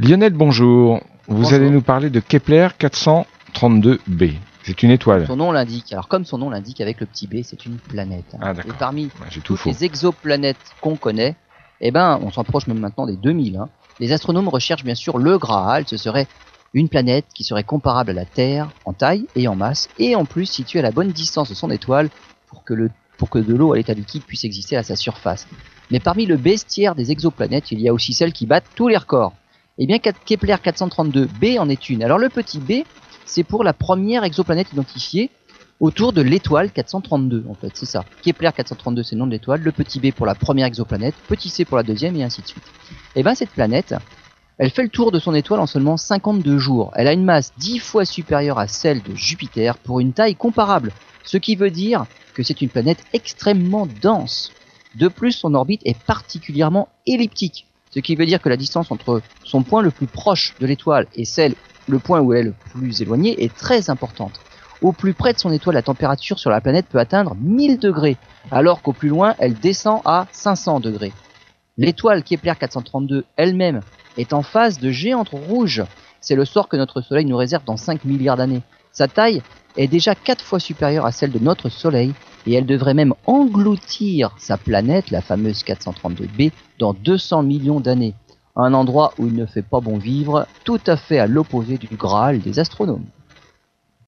Lionel, bonjour. Vous Bonjour. allez nous parler de Kepler 432b. C'est une étoile. Son nom l'indique. Alors comme son nom l'indique avec le petit b, c'est une planète. Ah, Et parmi toutes faux. les exoplanètes qu'on connaît, eh ben, on s'approche même maintenant des 2000. hein. Les astronomes recherchent bien sûr le Graal. Ce serait une planète qui serait comparable à la Terre en taille et en masse, et en plus située à la bonne distance de son étoile pour que, le, pour que de l'eau à l'état liquide puisse exister à sa surface. Mais parmi le bestiaire des exoplanètes, il y a aussi celles qui battent tous les records. Eh bien, Kepler 432b en est une. Alors le petit b, c'est pour la première exoplanète identifiée autour de l'étoile 432 en fait, c'est ça. Kepler 432 c'est le nom de l'étoile, le petit b pour la première exoplanète, petit c pour la deuxième et ainsi de suite. Et bien cette planète, elle fait le tour de son étoile en seulement 52 jours. Elle a une masse 10 fois supérieure à celle de Jupiter pour une taille comparable, ce qui veut dire que c'est une planète extrêmement dense. De plus, son orbite est particulièrement elliptique, ce qui veut dire que la distance entre son point le plus proche de l'étoile et celle, le point où elle est le plus éloigné, est très importante. Au plus près de son étoile, la température sur la planète peut atteindre 1000 degrés, alors qu'au plus loin, elle descend à 500 degrés. L'étoile Kepler 432 elle-même est en phase de géante rouge. C'est le sort que notre Soleil nous réserve dans 5 milliards d'années. Sa taille est déjà 4 fois supérieure à celle de notre Soleil et elle devrait même engloutir sa planète, la fameuse 432b, dans 200 millions d'années. Un endroit où il ne fait pas bon vivre, tout à fait à l'opposé du Graal des astronomes.